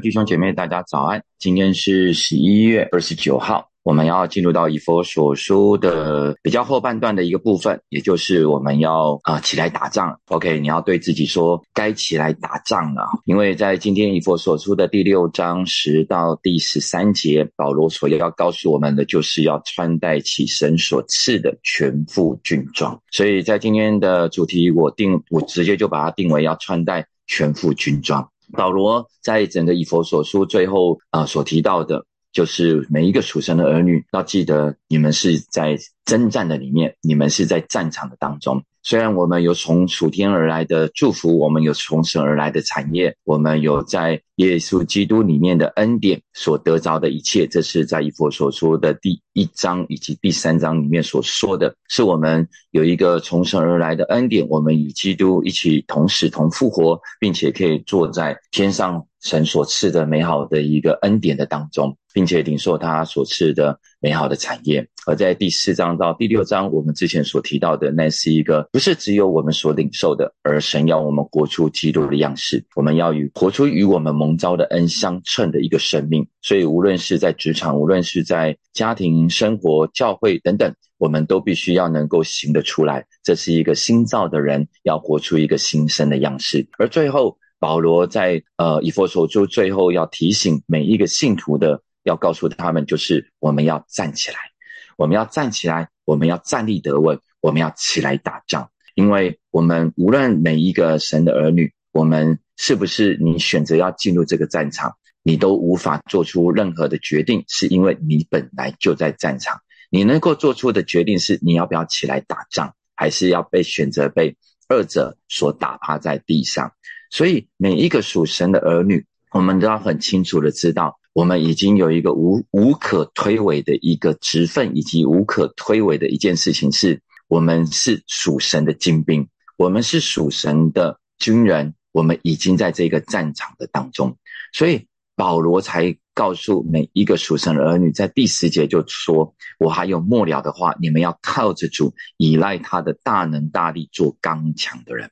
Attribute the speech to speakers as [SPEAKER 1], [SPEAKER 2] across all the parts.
[SPEAKER 1] 弟兄姐妹，大家早安！今天是十一月二十九号，我们要进入到以佛所书的比较后半段的一个部分，也就是我们要啊起来打仗。OK，你要对自己说，该起来打仗了。因为在今天以佛所书的第六章十到第十三节，保罗所要告诉我们的，就是要穿戴起神所赐的全副军装。所以在今天的主题，我定我直接就把它定为要穿戴全副军装。保罗在整个以佛所书最后啊所提到的，就是每一个属神的儿女要记得，你们是在征战的里面，你们是在战场的当中。虽然我们有从楚天而来的祝福，我们有从神而来的产业，我们有在耶稣基督里面的恩典所得着的一切，这是在以佛所说的第一章以及第三章里面所说的，是我们有一个从神而来的恩典，我们与基督一起同死同复活，并且可以坐在天上神所赐的美好的一个恩典的当中。并且领受他所赐的美好的产业，而在第四章到第六章，我们之前所提到的，那是一个不是只有我们所领受的，而神要我们活出基督的样式，我们要与活出与我们蒙召的恩相称的一个生命。所以，无论是在职场，无论是在家庭生活、教会等等，我们都必须要能够行得出来。这是一个新造的人要活出一个新生的样式。而最后，保罗在呃以佛所书最后要提醒每一个信徒的。要告诉他们，就是我们要站起来，我们要站起来，我们要站立得稳，我们要起来打仗。因为我们无论每一个神的儿女，我们是不是你选择要进入这个战场，你都无法做出任何的决定，是因为你本来就在战场。你能够做出的决定是，你要不要起来打仗，还是要被选择被二者所打趴在地上。所以每一个属神的儿女，我们都要很清楚的知道。我们已经有一个无无可推诿的一个职分，以及无可推诿的一件事情，是我们是属神的精兵，我们是属神的军人，我们已经在这个战场的当中，所以保罗才告诉每一个属神的儿女，在第十节就说：“我还有末了的话，你们要靠着主，依赖他的大能大力，做刚强的人，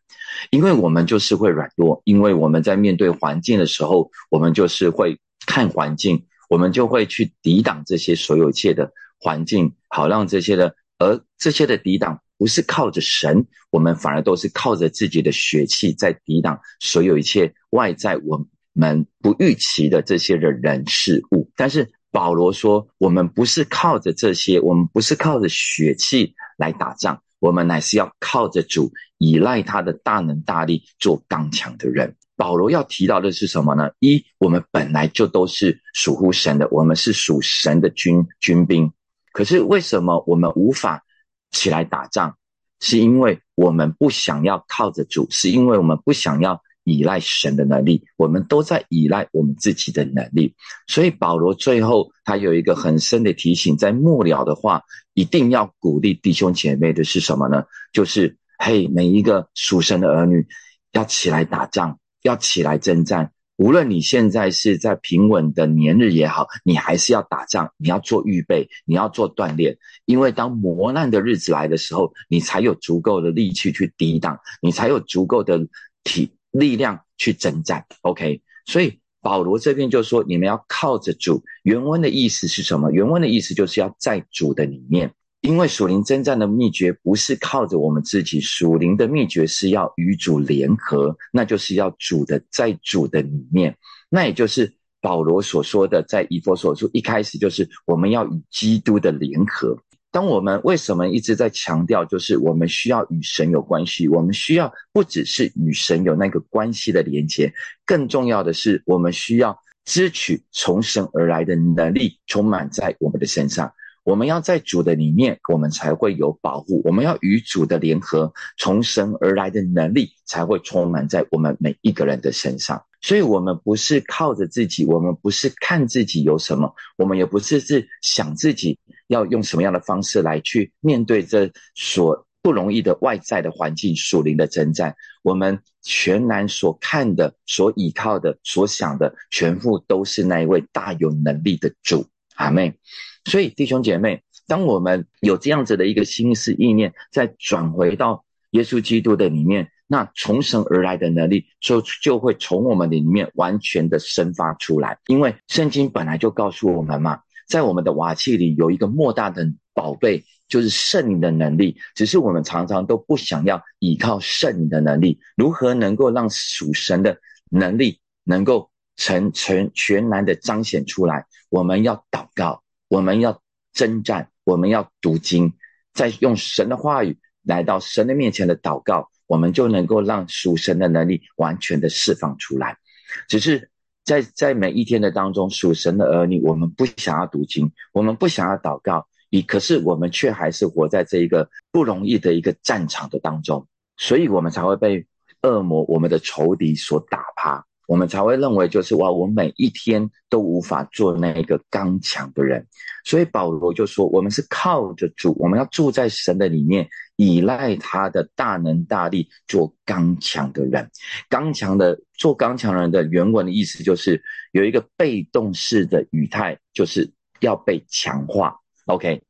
[SPEAKER 1] 因为我们就是会软弱，因为我们在面对环境的时候，我们就是会。”看环境，我们就会去抵挡这些所有一切的环境，好让这些的，而这些的抵挡不是靠着神，我们反而都是靠着自己的血气在抵挡所有一切外在我们不预期的这些的人事物。但是保罗说，我们不是靠着这些，我们不是靠着血气来打仗，我们乃是要靠着主，依赖他的大能大力，做刚强的人。保罗要提到的是什么呢？一，我们本来就都是属乎神的，我们是属神的军军兵。可是为什么我们无法起来打仗？是因为我们不想要靠着主，是因为我们不想要依赖神的能力，我们都在依赖我们自己的能力。所以保罗最后他有一个很深的提醒，在末了的话，一定要鼓励弟兄姐妹的是什么呢？就是嘿，每一个属神的儿女要起来打仗。要起来征战，无论你现在是在平稳的年日也好，你还是要打仗，你要做预备，你要做锻炼，因为当磨难的日子来的时候，你才有足够的力气去抵挡，你才有足够的体力量去征战。OK，所以保罗这边就说，你们要靠着主。原文的意思是什么？原文的意思就是要在主的里面。因为属灵征战的秘诀不是靠着我们自己，属灵的秘诀是要与主联合，那就是要主的在主的里面，那也就是保罗所说的，在以佛所说一开始就是我们要与基督的联合。当我们为什么一直在强调，就是我们需要与神有关系，我们需要不只是与神有那个关系的连接，更重要的是我们需要支取从神而来的能力，充满在我们的身上。我们要在主的里面，我们才会有保护。我们要与主的联合，从神而来的能力才会充满在我们每一个人的身上。所以，我们不是靠着自己，我们不是看自己有什么，我们也不是是想自己要用什么样的方式来去面对这所不容易的外在的环境、属灵的征战。我们全然所看的、所依靠的、所想的，全部都是那一位大有能力的主。阿妹。所以，弟兄姐妹，当我们有这样子的一个心思意念，再转回到耶稣基督的里面，那从神而来的能力就就会从我们里面完全的生发出来。因为圣经本来就告诉我们嘛，在我们的瓦器里有一个莫大的宝贝，就是圣灵的能力。只是我们常常都不想要依靠圣灵的能力，如何能够让属神的能力能够成全全然的彰显出来？我们要祷告，我们要征战，我们要读经，在用神的话语。来到神的面前的祷告，我们就能够让属神的能力完全的释放出来。只是在在每一天的当中，属神的儿女，我们不想要读经，我们不想要祷告，你可是我们却还是活在这一个不容易的一个战场的当中，所以我们才会被恶魔、我们的仇敌所打趴。我们才会认为，就是哇，我每一天都无法做那一个刚强的人。所以保罗就说，我们是靠着主，我们要住在神的里面，依赖他的大能大力，做刚强的人。刚强的做刚强人的原文的意思就是有一个被动式的语态，就是要被强化。OK，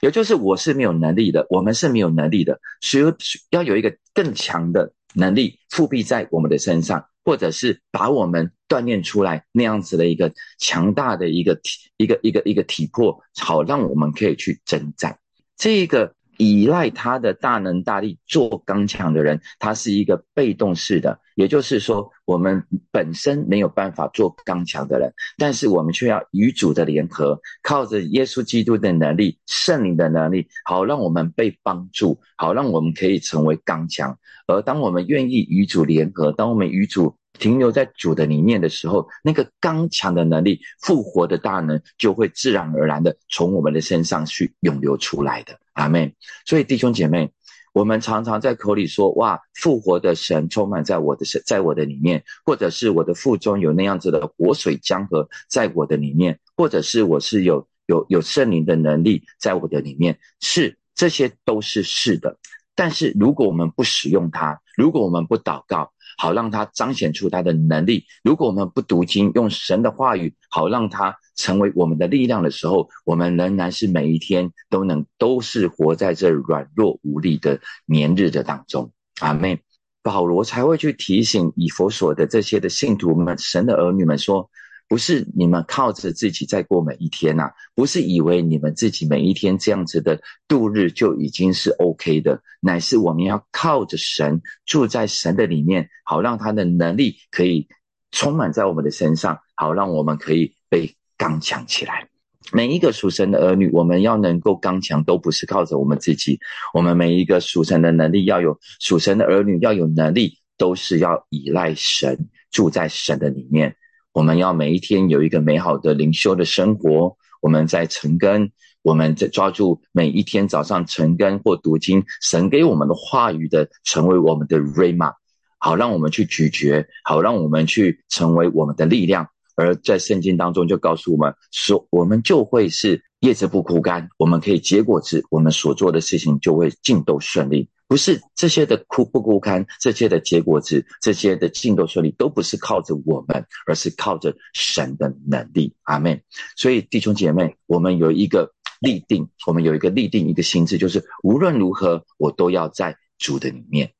[SPEAKER 1] 也就是我是没有能力的，我们是没有能力的，所以要有一个更强的能力复辟在我们的身上。或者是把我们锻炼出来那样子的一个强大的一个体一个一个一个体魄，好让我们可以去征战。这个依赖他的大能大力做刚强的人，他是一个被动式的，也就是说，我们本身没有办法做刚强的人，但是我们却要与主的联合，靠着耶稣基督的能力、圣灵的能力，好让我们被帮助，好让我们可以成为刚强。而当我们愿意与主联合，当我们与主停留在主的里面的时候，那个刚强的能力、复活的大能，就会自然而然的从我们的身上去涌流出来的。阿妹，所以弟兄姐妹，我们常常在口里说：“哇，复活的神充满在我的身，在我的里面，或者是我的腹中有那样子的活水江河在我的里面，或者是我是有有有圣灵的能力在我的里面。”是，这些都是是的。但是如果我们不使用它，如果我们不祷告，好让他彰显出他的能力；如果我们不读经，用神的话语，好让他成为我们的力量的时候，我们仍然是每一天都能都是活在这软弱无力的年日的当中。阿妹，保罗才会去提醒以佛所的这些的信徒们、神的儿女们说。不是你们靠着自己在过每一天呐，不是以为你们自己每一天这样子的度日就已经是 OK 的，乃是我们要靠着神住在神的里面，好让他的能力可以充满在我们的身上，好让我们可以被刚强起来。每一个属神的儿女，我们要能够刚强，都不是靠着我们自己。我们每一个属神的能力，要有属神的儿女要有能力，都是要依赖神住在神的里面。我们要每一天有一个美好的灵修的生活。我们在晨更，我们在抓住每一天早上晨更或读经，神给我们的话语的，成为我们的 rama，好让我们去咀嚼，好让我们去成为我们的力量。而在圣经当中就告诉我们说，我们就会是叶子不枯干，我们可以结果子，我们所做的事情就会尽都顺利。不是这些的枯不枯干，这些的结果子，这些的进度顺利，都不是靠着我们，而是靠着神的能力。阿门。所以弟兄姐妹，我们有一个立定，我们有一个立定一个心智，就是无论如何，我都要在主的里面。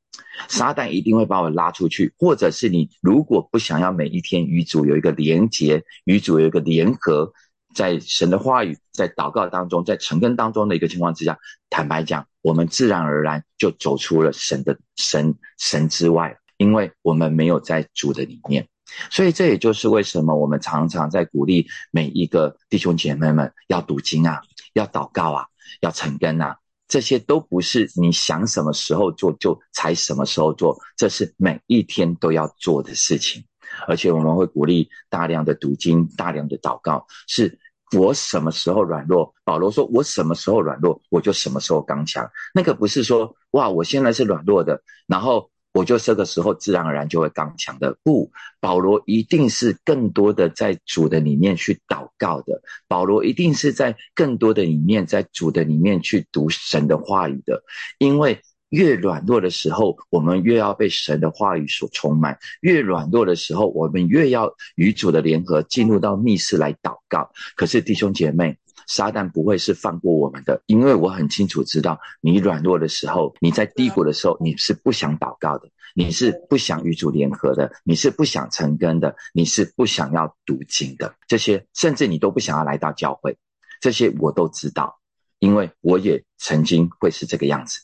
[SPEAKER 1] 撒旦一定会把我拉出去，或者是你如果不想要每一天与主有一个连结，与主有一个联合。在神的话语、在祷告当中、在成根当中的一个情况之下，坦白讲，我们自然而然就走出了神的神神之外，因为我们没有在主的里面。所以这也就是为什么我们常常在鼓励每一个弟兄姐妹们要读经啊，要祷告啊，要成根啊，这些都不是你想什么时候做就才什么时候做，这是每一天都要做的事情。而且我们会鼓励大量的读经、大量的祷告，是。我什么时候软弱？保罗说：“我什么时候软弱，我就什么时候刚强。”那个不是说哇，我现在是软弱的，然后我就这个时候自然而然就会刚强的。不，保罗一定是更多的在主的里面去祷告的。保罗一定是在更多的里面，在主的里面去读神的话语的，因为。越软弱的时候，我们越要被神的话语所充满；越软弱的时候，我们越要与主的联合，进入到密室来祷告。可是弟兄姐妹，撒旦不会是放过我们的，因为我很清楚知道，你软弱的时候，你在低谷的时候，你是不想祷告的。你是不想与主联合的，你是不想成根的，你是不想要读经的，这些甚至你都不想要来到教会，这些我都知道，因为我也曾经会是这个样子。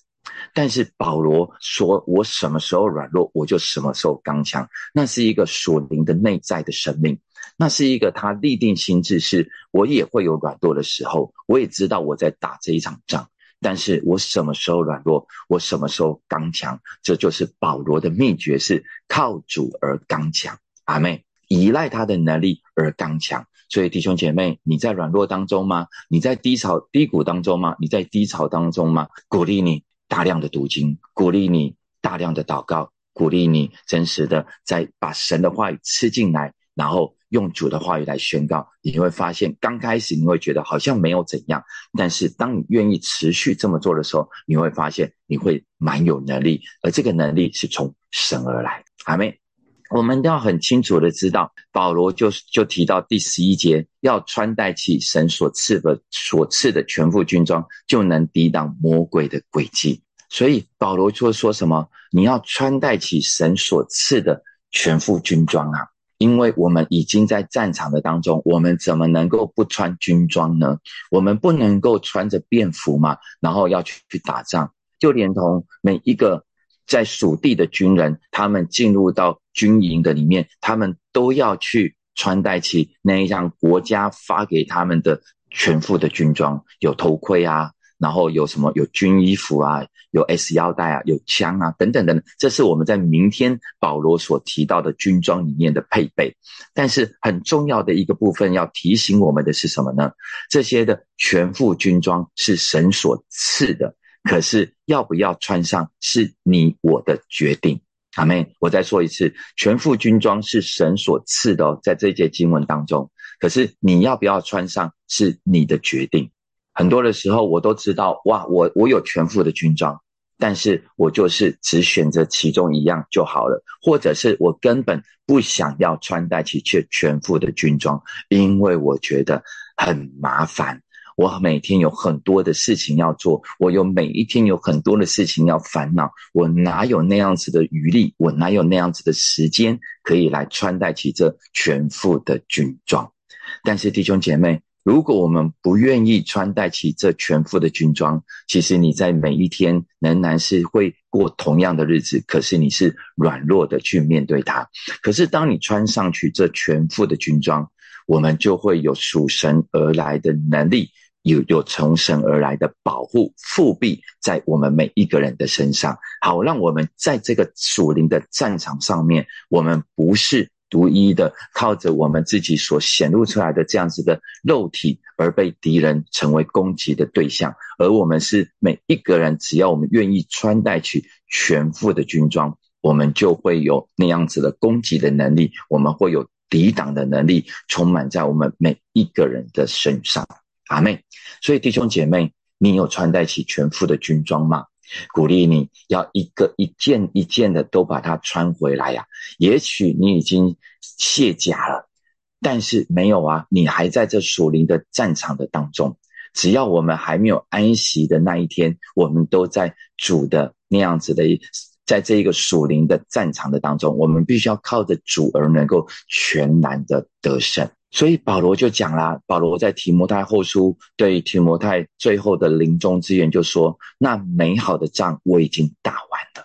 [SPEAKER 1] 但是保罗说：“我什么时候软弱，我就什么时候刚强。”那是一个属灵的内在的生命，那是一个他立定心智，是我也会有软弱的时候，我也知道我在打这一场仗。但是我什么时候软弱，我什么时候刚强，这就是保罗的秘诀，是靠主而刚强。阿妹，依赖他的能力而刚强。所以弟兄姐妹，你在软弱当中吗？你在低潮低谷当中吗？你在低潮当中吗？鼓励你。大量的读经，鼓励你大量的祷告，鼓励你真实的在把神的话语吃进来，然后用主的话语来宣告。你会发现，刚开始你会觉得好像没有怎样，但是当你愿意持续这么做的时候，你会发现你会蛮有能力，而这个能力是从神而来。阿妹，我们都要很清楚的知道，保罗就就提到第十一节，要穿戴起神所赐的所赐的全副军装，就能抵挡魔鬼的诡计。所以保罗就说什么？你要穿戴起神所赐的全副军装啊！因为我们已经在战场的当中，我们怎么能够不穿军装呢？我们不能够穿着便服嘛，然后要去去打仗，就连同每一个在属地的军人，他们进入到军营的里面，他们都要去穿戴起那一项国家发给他们的全副的军装，有头盔啊。然后有什么？有军衣服啊，有 S 腰带啊，有枪啊，等等等等。这是我们在明天保罗所提到的军装里面的配备。但是很重要的一个部分要提醒我们的是什么呢？这些的全副军装是神所赐的，可是要不要穿上是你我的决定。阿妹，我再说一次，全副军装是神所赐的哦，在这节经文当中。可是你要不要穿上是你的决定。很多的时候，我都知道，哇，我我有全副的军装，但是我就是只选择其中一样就好了，或者是我根本不想要穿戴起这全副的军装，因为我觉得很麻烦，我每天有很多的事情要做，我有每一天有很多的事情要烦恼，我哪有那样子的余力，我哪有那样子的时间可以来穿戴起这全副的军装？但是弟兄姐妹。如果我们不愿意穿戴起这全副的军装，其实你在每一天仍然是会过同样的日子，可是你是软弱的去面对它。可是当你穿上去这全副的军装，我们就会有属神而来的能力，有有从神而来的保护复辟在我们每一个人的身上，好让我们在这个属灵的战场上面，我们不是。独一的靠着我们自己所显露出来的这样子的肉体而被敌人成为攻击的对象，而我们是每一个人，只要我们愿意穿戴起全副的军装，我们就会有那样子的攻击的能力，我们会有抵挡的能力，充满在我们每一个人的身上。阿妹，所以弟兄姐妹，你有穿戴起全副的军装吗？鼓励你要一个一件一件的都把它穿回来呀。也许你已经卸甲了，但是没有啊，你还在这属灵的战场的当中。只要我们还没有安息的那一天，我们都在主的那样子的，在这一个属灵的战场的当中，我们必须要靠着主而能够全然的得胜。所以保罗就讲啦，保罗在提摩太后书对提摩太最后的临终之言就说：“那美好的仗我已经打完了。”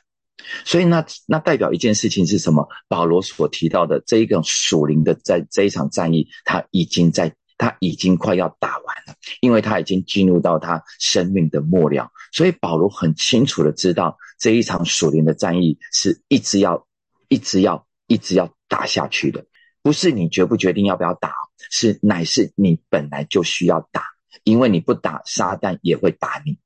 [SPEAKER 1] 所以那那代表一件事情是什么？保罗所提到的这一个属灵的在这一场战役，他已经在他已经快要打完了，因为他已经进入到他生命的末了。所以保罗很清楚的知道这一场属灵的战役是一直要一直要一直要打下去的。不是你决不决定要不要打，是乃是你本来就需要打，因为你不打，撒旦也会打你。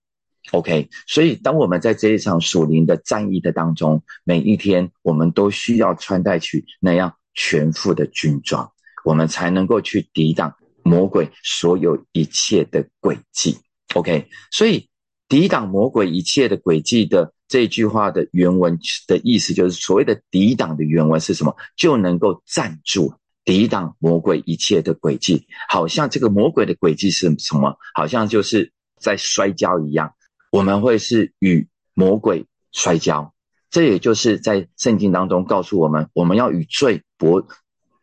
[SPEAKER 1] OK，所以当我们在这一场属灵的战役的当中，每一天我们都需要穿戴起那样全副的军装，我们才能够去抵挡魔鬼所有一切的诡计。OK，所以抵挡魔鬼一切的诡计的。这句话的原文的意思就是，所谓的抵挡的原文是什么？就能够站住，抵挡魔鬼一切的轨迹。好像这个魔鬼的轨迹是什么？好像就是在摔跤一样，我们会是与魔鬼摔跤，这也就是在圣经当中告诉我们，我们要与罪搏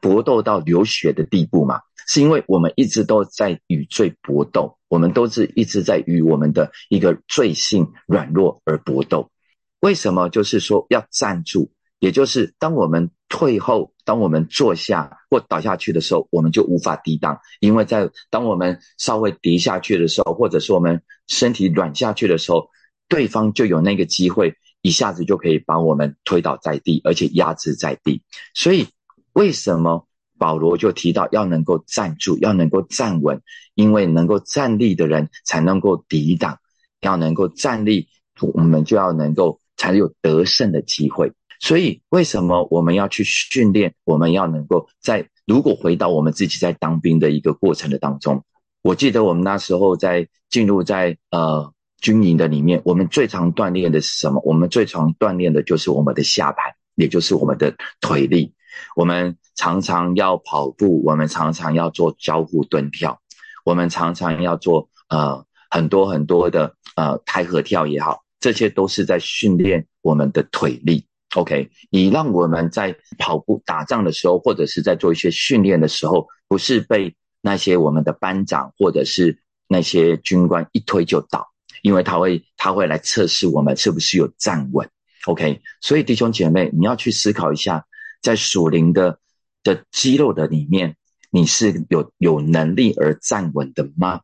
[SPEAKER 1] 搏斗到流血的地步嘛，是因为我们一直都在与罪搏斗，我们都是一直在与我们的一个罪性软弱而搏斗。为什么？就是说要站住，也就是当我们退后，当我们坐下或倒下去的时候，我们就无法抵挡，因为在当我们稍微跌下去的时候，或者是我们身体软下去的时候，对方就有那个机会，一下子就可以把我们推倒在地，而且压制在地。所以。为什么保罗就提到要能够站住，要能够站稳？因为能够站立的人才能够抵挡，要能够站立，我们就要能够才有得胜的机会。所以，为什么我们要去训练？我们要能够在如果回到我们自己在当兵的一个过程的当中，我记得我们那时候在进入在呃军营的里面，我们最常锻炼的是什么？我们最常锻炼的就是我们的下盘，也就是我们的腿力。我们常常要跑步，我们常常要做交互蹲跳，我们常常要做呃很多很多的呃开合跳也好，这些都是在训练我们的腿力。OK，你让我们在跑步打仗的时候，或者是在做一些训练的时候，不是被那些我们的班长或者是那些军官一推就倒，因为他会他会来测试我们是不是有站稳。OK，所以弟兄姐妹，你要去思考一下。在属灵的的肌肉的里面，你是有有能力而站稳的吗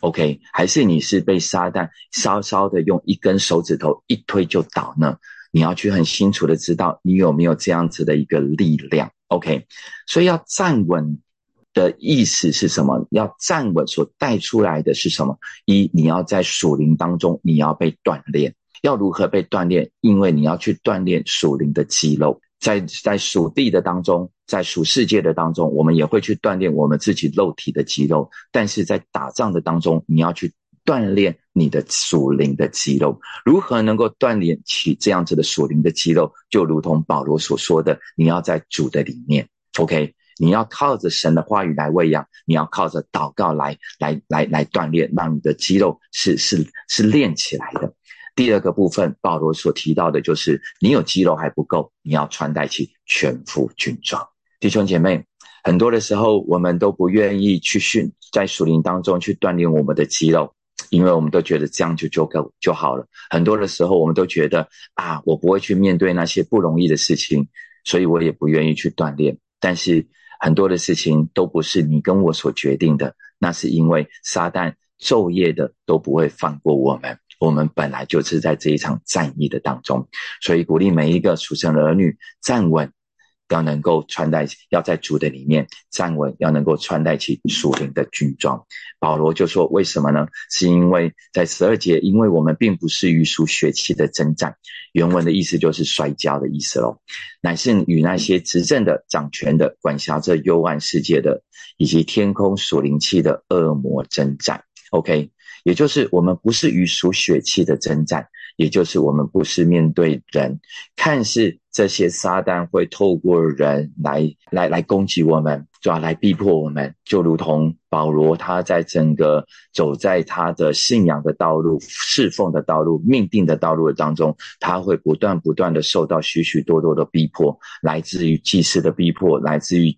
[SPEAKER 1] ？OK，还是你是被撒旦稍稍的用一根手指头一推就倒呢？你要去很清楚的知道你有没有这样子的一个力量。OK，所以要站稳的意思是什么？要站稳所带出来的是什么？一，你要在属灵当中你要被锻炼，要如何被锻炼？因为你要去锻炼属灵的肌肉。在在属地的当中，在属世界的当中，我们也会去锻炼我们自己肉体的肌肉。但是在打仗的当中，你要去锻炼你的属灵的肌肉。如何能够锻炼起这样子的属灵的肌肉？就如同保罗所说的，你要在主的里面，OK，你要靠着神的话语来喂养，你要靠着祷告来来来来锻炼，让你的肌肉是是是练起来的。第二个部分，保罗所提到的就是，你有肌肉还不够，你要穿戴起全副军装。弟兄姐妹，很多的时候，我们都不愿意去训，在属灵当中去锻炼我们的肌肉，因为我们都觉得这样就就够就好了。很多的时候，我们都觉得啊，我不会去面对那些不容易的事情，所以我也不愿意去锻炼。但是很多的事情都不是你跟我所决定的，那是因为撒旦昼夜的都不会放过我们。我们本来就是在这一场战役的当中，所以鼓励每一个属神的儿女站稳，要能够穿戴，要在主的里面站稳，要能够穿戴起属灵的军装。保罗就说：“为什么呢？是因为在十二节，因为我们并不是与属血气的征战。原文的意思就是摔跤的意思喽，乃是与那些执政的、掌权的、管辖着幽暗世界的，以及天空属灵气的恶魔征战。”OK。也就是我们不是与属血气的征战，也就是我们不是面对人，看似这些撒旦会透过人来来来攻击我们，主要来逼迫我们，就如同保罗他在整个走在他的信仰的道路、侍奉的道路、命定的道路当中，他会不断不断的受到许许多多的逼迫，来自于祭司的逼迫，来自于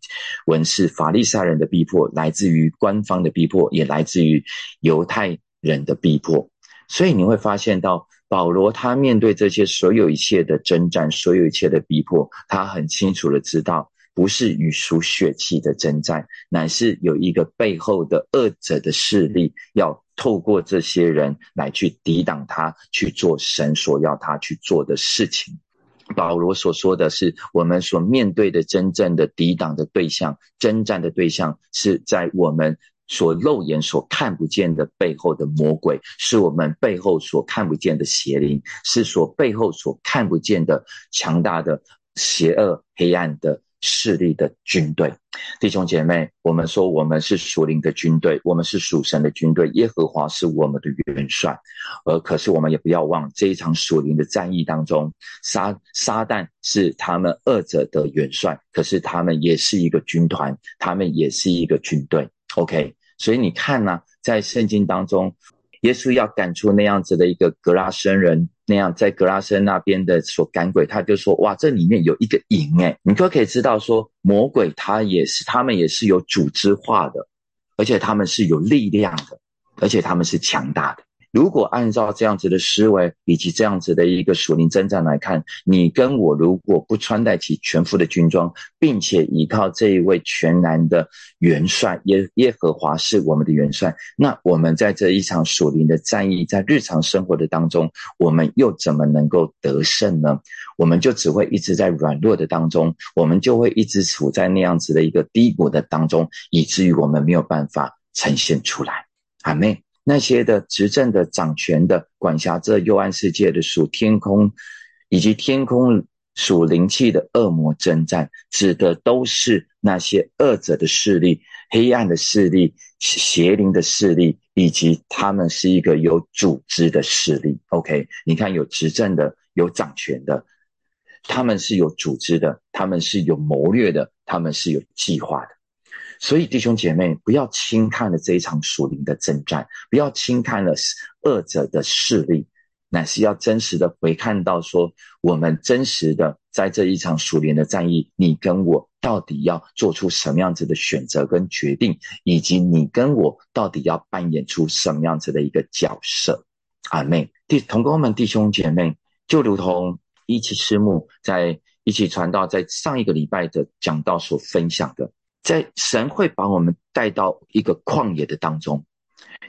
[SPEAKER 1] 文士法利赛人的逼迫，来自于官方的逼迫，也来自于犹太。人的逼迫，所以你会发现到保罗他面对这些所有一切的征战，所有一切的逼迫，他很清楚的知道，不是与属血气的征战，乃是有一个背后的恶者的势力，要透过这些人来去抵挡他，去做神所要他去做的事情。保罗所说的是，我们所面对的真正的抵挡的对象，征战的对象是在我们。所肉眼所看不见的背后的魔鬼，是我们背后所看不见的邪灵，是所背后所看不见的强大的邪恶黑暗的势力的军队。弟兄姐妹，我们说我们是属灵的军队，我们是属神的军队，耶和华是我们的元帅。而可是我们也不要忘，这一场属灵的战役当中，撒撒旦是他们二者的元帅，可是他们也是一个军团，他们也是一个军队。OK。所以你看呢，在圣经当中，耶稣要赶出那样子的一个格拉森人，那样在格拉森那边的所赶鬼，他就说：哇，这里面有一个营诶，你可可以知道说，魔鬼他也是，他们也是有组织化的，而且他们是有力量的，而且他们是强大的。如果按照这样子的思维以及这样子的一个属灵征战来看，你跟我如果不穿戴起全副的军装，并且依靠这一位全然的元帅耶耶和华是我们的元帅，那我们在这一场属灵的战役，在日常生活的当中，我们又怎么能够得胜呢？我们就只会一直在软弱的当中，我们就会一直处在那样子的一个低谷的当中，以至于我们没有办法呈现出来。阿妹。那些的执政的、掌权的、管辖这幽暗世界的属天空，以及天空属灵气的恶魔征战，指的都是那些恶者的势力、黑暗的势力、邪灵的势力，以及他们是一个有组织的势力。OK，你看有执政的、有掌权的，他们是有组织的，他们是有谋略的，他们是有计划的。所以，弟兄姐妹，不要轻看了这一场属灵的征战，不要轻看了恶者的势力，乃是要真实的回看到说，我们真实的在这一场属灵的战役，你跟我到底要做出什么样子的选择跟决定，以及你跟我到底要扮演出什么样子的一个角色。阿妹，弟同工们、弟兄姐妹，就如同一起师母在一起传道，在上一个礼拜的讲道所分享的。在神会把我们带到一个旷野的当中，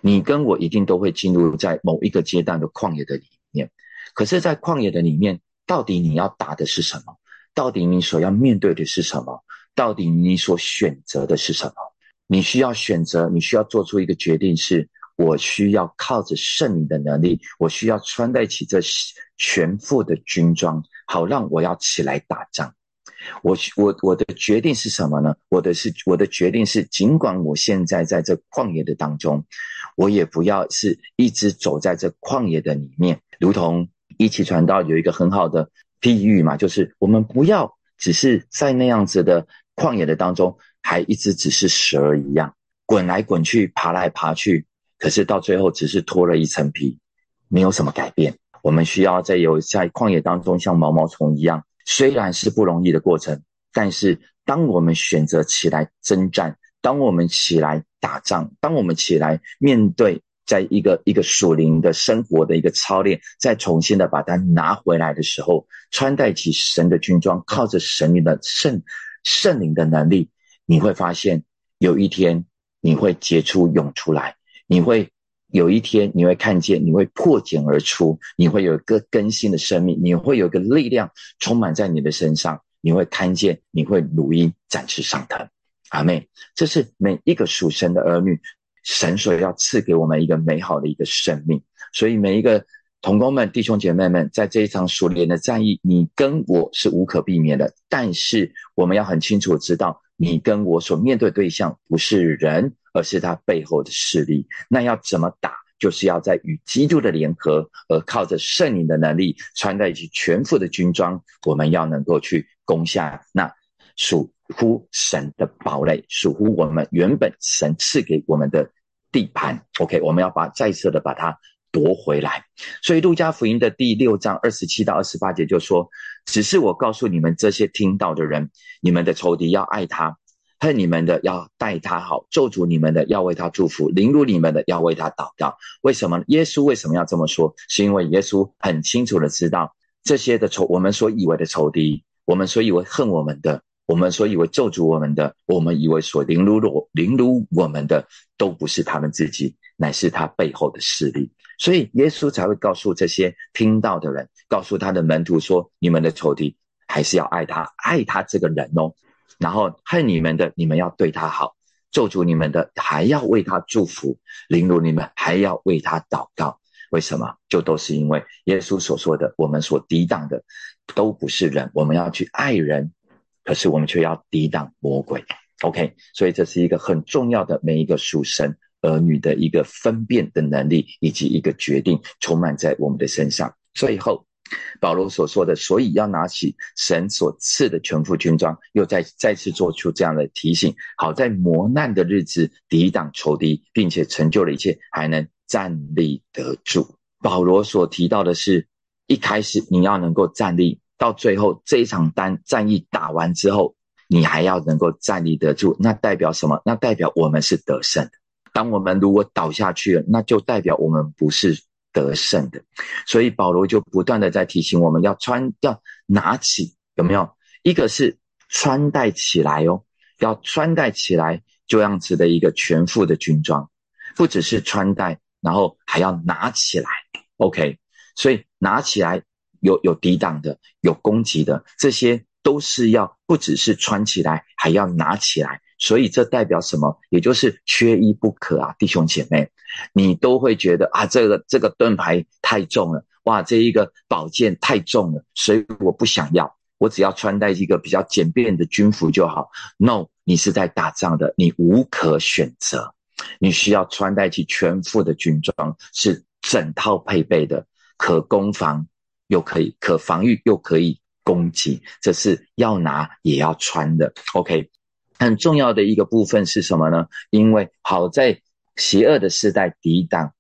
[SPEAKER 1] 你跟我一定都会进入在某一个阶段的旷野的里面。可是，在旷野的里面，到底你要打的是什么？到底你所要面对的是什么？到底你所选择的是什么？你需要选择，你需要做出一个决定：是我需要靠着圣灵的能力，我需要穿戴起这全副的军装，好让我要起来打仗。我我我的决定是什么呢？我的是我的决定是，尽管我现在在这旷野的当中，我也不要是一直走在这旷野的里面，如同一起传道有一个很好的譬喻嘛，就是我们不要只是在那样子的旷野的当中，还一直只是蛇一样滚来滚去，爬来爬去，可是到最后只是脱了一层皮，没有什么改变。我们需要在有在旷野当中像毛毛虫一样。虽然是不容易的过程，但是当我们选择起来征战，当我们起来打仗，当我们起来面对，在一个一个属灵的生活的一个操练，再重新的把它拿回来的时候，穿戴起神的军装，靠着神灵的圣圣灵的能力，你会发现有一天你会结出涌出来，你会。有一天你会看见，你会破茧而出，你会有一个更新的生命，你会有一个力量充满在你的身上，你会看见，你会如鹰展翅上腾。阿妹，这是每一个属神的儿女，神所要赐给我们一个美好的一个生命。所以每一个同工们、弟兄姐妹们，在这一场属灵的战役，你跟我是无可避免的，但是我们要很清楚知道。你跟我所面对对象不是人，而是他背后的势力。那要怎么打？就是要在与基督的联合，而靠着圣灵的能力，穿戴起全副的军装。我们要能够去攻下那属乎神的堡垒，属乎我们原本神赐给我们的地盘。OK，我们要把再次的把它。夺回来，所以路加福音的第六章二十七到二十八节就说：“只是我告诉你们这些听到的人，你们的仇敌要爱他，恨你们的要待他好，咒诅你们的要为他祝福，凌辱你们的要为他祷告。为什么？耶稣为什么要这么说？是因为耶稣很清楚的知道这些的仇，我们所以为的仇敌，我们所以为恨我们的，我们所以为咒诅我们的，我们以为所凌辱我凌辱我们的，都不是他们自己，乃是他背后的势力。”所以耶稣才会告诉这些听到的人，告诉他的门徒说：“你们的仇敌还是要爱他，爱他这个人哦。然后恨你们的，你们要对他好；咒诅你们的，还要为他祝福；凌辱你们，还要为他祷告。为什么？就都是因为耶稣所说的，我们所抵挡的都不是人，我们要去爱人，可是我们却要抵挡魔鬼。OK，所以这是一个很重要的每一个属神。儿女的一个分辨的能力，以及一个决定，充满在我们的身上。最后，保罗所说的，所以要拿起神所赐的全副军装，又再再次做出这样的提醒：好在磨难的日子抵挡仇敌，并且成就了一切，还能站立得住。保罗所提到的是，一开始你要能够站立，到最后这一场单战役打完之后，你还要能够站立得住。那代表什么？那代表我们是得胜的。当我们如果倒下去了，那就代表我们不是得胜的。所以保罗就不断的在提醒我们要穿，要拿起，有没有？一个是穿戴起来哦，要穿戴起来这样子的一个全副的军装，不只是穿戴，然后还要拿起来。OK，所以拿起来有有抵挡的，有攻击的，这些都是要不只是穿起来，还要拿起来。所以这代表什么？也就是缺一不可啊，弟兄姐妹，你都会觉得啊，这个这个盾牌太重了，哇，这一个宝剑太重了，所以我不想要，我只要穿戴一个比较简便的军服就好。No，你是在打仗的，你无可选择，你需要穿戴起全副的军装，是整套配备的，可攻防又可以，可防御又可以攻击，这是要拿也要穿的。OK。很重要的一个部分是什么呢？因为好在邪恶的时代抵挡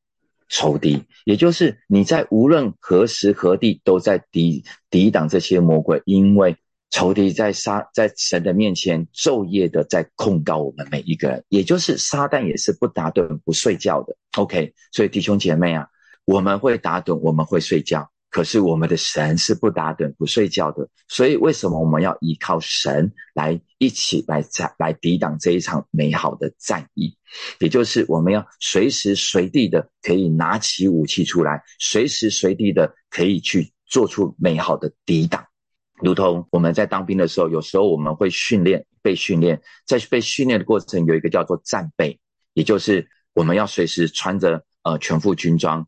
[SPEAKER 1] 仇敌，也就是你在无论何时何地都在抵抵挡这些魔鬼，因为仇敌在杀在神的面前昼夜的在控告我们每一个人，也就是撒旦也是不打盹不睡觉的。OK，所以弟兄姐妹啊，我们会打盹，我们会睡觉。可是我们的神是不打盹、不睡觉的，所以为什么我们要依靠神来一起来战、来抵挡这一场美好的战役？也就是我们要随时随地的可以拿起武器出来，随时随地的可以去做出美好的抵挡。如同我们在当兵的时候，有时候我们会训练、被训练，在被训练的过程有一个叫做战备，也就是我们要随时穿着呃全副军装。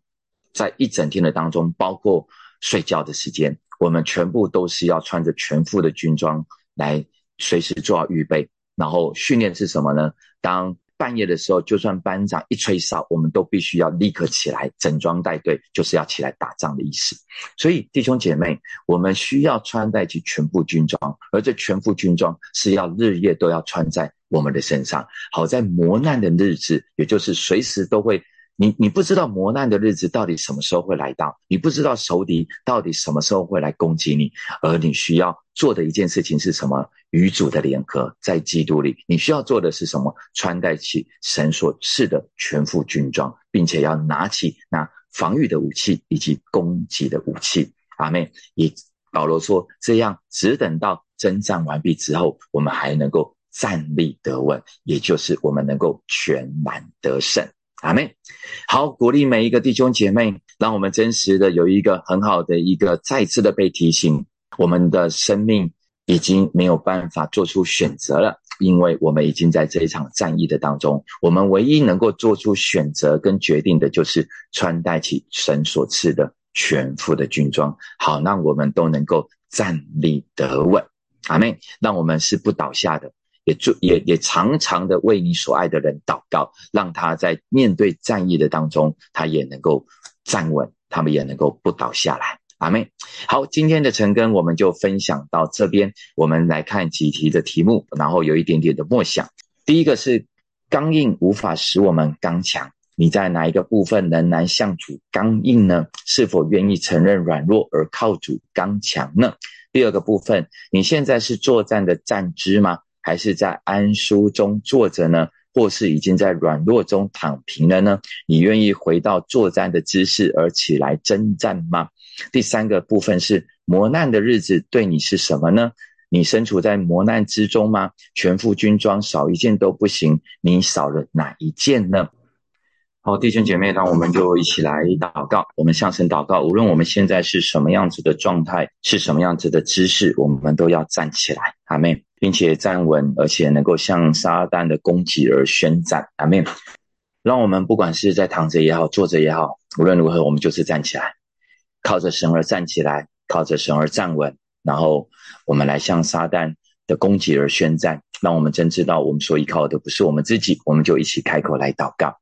[SPEAKER 1] 在一整天的当中，包括睡觉的时间，我们全部都是要穿着全副的军装来随时做好预备。然后训练是什么呢？当半夜的时候，就算班长一吹哨，我们都必须要立刻起来，整装带队，就是要起来打仗的意思。所以弟兄姐妹，我们需要穿戴起全部军装，而这全副军装是要日夜都要穿在我们的身上，好在磨难的日子，也就是随时都会。你你不知道磨难的日子到底什么时候会来到，你不知道仇敌到底什么时候会来攻击你，而你需要做的一件事情是什么？与主的联合，在基督里，你需要做的是什么？穿戴起神所赐的全副军装，并且要拿起那防御的武器以及攻击的武器。阿妹，以保罗说，这样只等到征战完毕之后，我们还能够站立得稳，也就是我们能够全然得胜。阿妹，好，鼓励每一个弟兄姐妹，让我们真实的有一个很好的一个再次的被提醒，我们的生命已经没有办法做出选择了，因为我们已经在这一场战役的当中，我们唯一能够做出选择跟决定的，就是穿戴起神所赐的全副的军装，好，让我们都能够站立得稳。阿妹，让我们是不倒下的。也就也也常常的为你所爱的人祷告，让他在面对战役的当中，他也能够站稳，他们也能够不倒下来。阿妹，好，今天的晨更我们就分享到这边，我们来看几题的题目，然后有一点点的默想。第一个是刚硬无法使我们刚强，你在哪一个部分仍然向主刚硬呢？是否愿意承认软弱而靠主刚强呢？第二个部分，你现在是作战的战支吗？还是在安舒中坐着呢，或是已经在软弱中躺平了呢？你愿意回到作战的姿势而起来征战吗？第三个部分是磨难的日子对你是什么呢？你身处在磨难之中吗？全副军装少一件都不行，你少了哪一件呢？好，弟兄姐妹，那我们就一起来祷告。我们向神祷告，无论我们现在是什么样子的状态，是什么样子的姿势，我们都要站起来，阿妹，并且站稳，而且能够向撒旦的攻击而宣战，阿妹。让我们不管是在躺着也好，坐着也好，无论如何，我们就是站起来，靠着神而站起来，靠着神而站稳，然后我们来向撒旦的攻击而宣战。让我们真知道，我们所依靠的不是我们自己，我们就一起开口来祷告。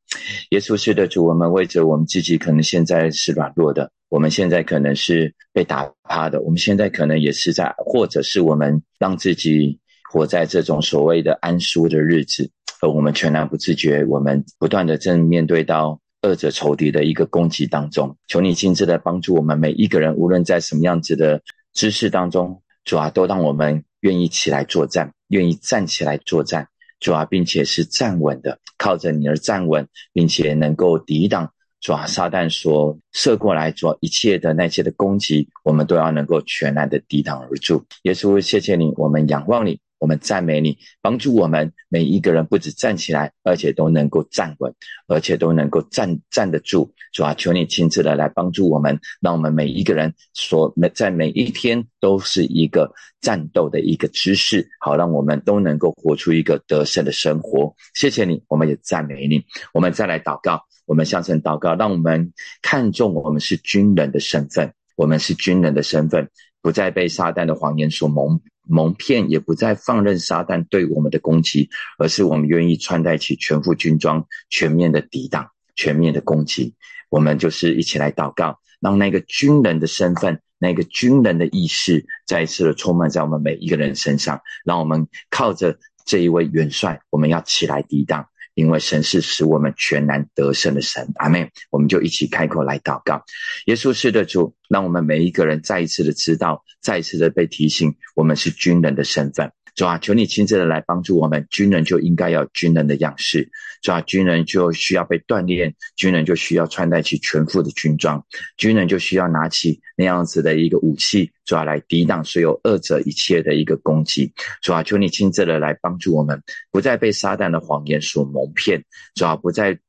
[SPEAKER 1] 耶稣是的主，我们为着我们自己，可能现在是软弱的，我们现在可能是被打趴的，我们现在可能也是在，或者是我们让自己活在这种所谓的安舒的日子，而我们全然不自觉，我们不断的正面对到二者仇敌的一个攻击当中。求你亲自的帮助我们每一个人，无论在什么样子的姿势当中，主啊，都让我们愿意起来作战，愿意站起来作战，主啊，并且是站稳的，靠着你而站稳，并且能够抵挡。主啊，撒旦所射过来，做一切的那些的攻击，我们都要能够全然的抵挡而住。耶稣，谢谢你，我们仰望你。我们赞美你，帮助我们每一个人不止站起来，而且都能够站稳，而且都能够站站得住。主啊，求你亲自的来帮助我们，让我们每一个人所每在每一天都是一个战斗的一个姿势，好让我们都能够活出一个得胜的生活。谢谢你，我们也赞美你。我们再来祷告，我们向神祷告，让我们看重我们是军人的身份，我们是军人的身份，不再被撒旦的谎言所蒙。蒙骗也不再放任撒旦对我们的攻击，而是我们愿意穿戴起全副军装，全面的抵挡，全面的攻击。我们就是一起来祷告，让那个军人的身份，那个军人的意识，再一次的充满在我们每一个人身上。让我们靠着这一位元帅，我们要起来抵挡。因为神是使我们全然得胜的神，阿妹，我们就一起开口来祷告。耶稣是的主，让我们每一个人再一次的知道，再一次的被提醒，我们是军人的身份。主啊，求你亲自的来帮助我们。军人就应该要军人的样式，主啊，军人就需要被锻炼，军人就需要穿戴起全副的军装，军人就需要拿起那样子的一个武器，主啊，来抵挡所有恶者一切的一个攻击。主啊，求你亲自的来帮助我们，不再被撒旦的谎言所蒙骗，主啊，不再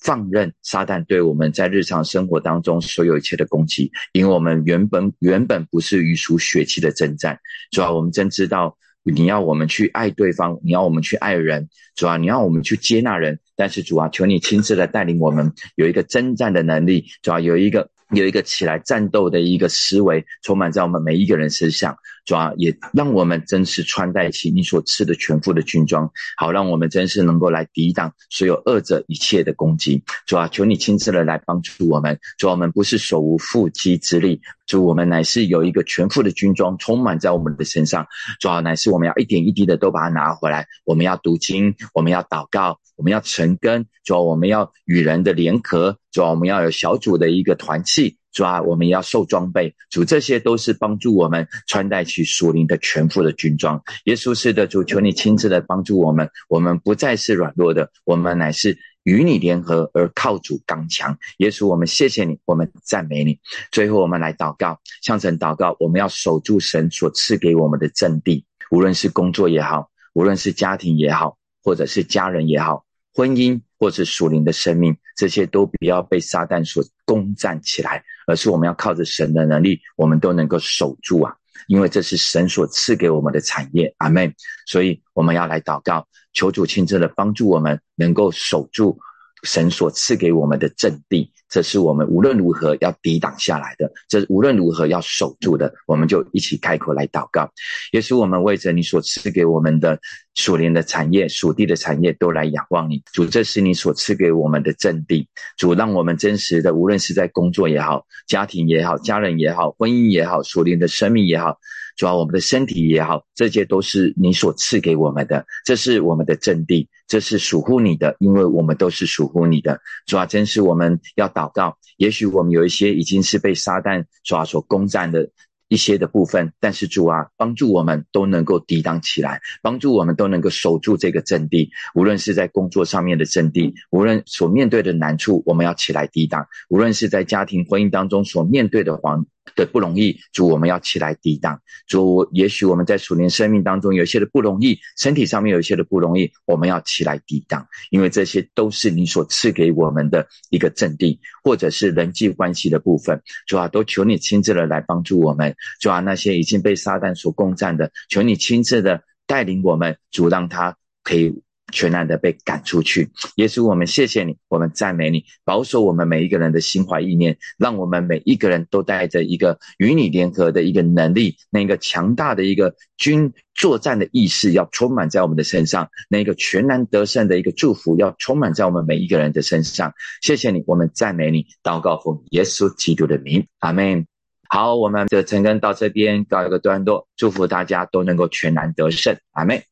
[SPEAKER 1] 放任撒旦对我们在日常生活当中所有一切的攻击，因为我们原本原本不是与属血气的征战，主啊，我们真知道。你要我们去爱对方，你要我们去爱人，主啊，你要我们去接纳人，但是主啊，求你亲自的带领我们有一个征战的能力，主要有一个有一个起来战斗的一个思维，充满在我们每一个人身上。主啊，也让我们真是穿戴起你所赐的全副的军装，好让我们真是能够来抵挡所有恶者一切的攻击。主啊，求你亲自的来帮助我们。主，我们不是手无缚鸡之力，主，我们乃是有一个全副的军装充满在我们的身上。主啊，乃是我们要一点一滴的都把它拿回来。我们要读经，我们要祷告，我们要成根。主啊，我们要与人的联合。主啊，我们要有小组的一个团契。主啊，我们要受装备。主，这些都是帮助我们穿戴起属灵的全副的军装。耶稣是的主，求你亲自的帮助我们。我们不再是软弱的，我们乃是与你联合而靠主刚强。耶稣，我们谢谢你，我们赞美你。最后，我们来祷告，向神祷告。我们要守住神所赐给我们的阵地，无论是工作也好，无论是家庭也好，或者是家人也好。婚姻或是属灵的生命，这些都不要被撒旦所攻占起来，而是我们要靠着神的能力，我们都能够守住啊！因为这是神所赐给我们的产业，阿门。所以我们要来祷告，求主亲自的帮助我们，能够守住神所赐给我们的阵地。这是我们无论如何要抵挡下来的，这无论如何要守住的，我们就一起开口来祷告。也是我们为着你所赐给我们的属灵的产业、属地的产业，都来仰望你，主。这是你所赐给我们的阵地，主，让我们真实的，无论是在工作也好、家庭也好、家人也好、婚姻也好、属灵的生命也好。主要我们的身体也好，这些都是你所赐给我们的，这是我们的阵地，这是属乎你的，因为我们都是属乎你的。主要真是我们要祷告，也许我们有一些已经是被撒旦主要所攻占的。一些的部分，但是主啊，帮助我们都能够抵挡起来，帮助我们都能够守住这个阵地。无论是在工作上面的阵地，无论所面对的难处，我们要起来抵挡；无论是在家庭婚姻当中所面对的黄的不容易，主我们要起来抵挡。主，也许我们在属灵生命当中有一些的不容易，身体上面有一些的不容易，我们要起来抵挡，因为这些都是你所赐给我们的一个阵地，或者是人际关系的部分。主啊，都求你亲自的来帮助我们。主啊，那些已经被撒旦所攻占的，求你亲自的带领我们，主让他可以全然的被赶出去。耶稣，我们谢谢你，我们赞美你，保守我们每一个人的心怀意念，让我们每一个人都带着一个与你联合的一个能力，那个强大的一个军作战的意识，要充满在我们的身上，那个全然得胜的一个祝福，要充满在我们每一个人的身上。谢谢你，我们赞美你，祷告奉耶稣基督的名，阿门。好，我们的陈根到这边告一个段落，祝福大家都能够全然得胜，阿妹。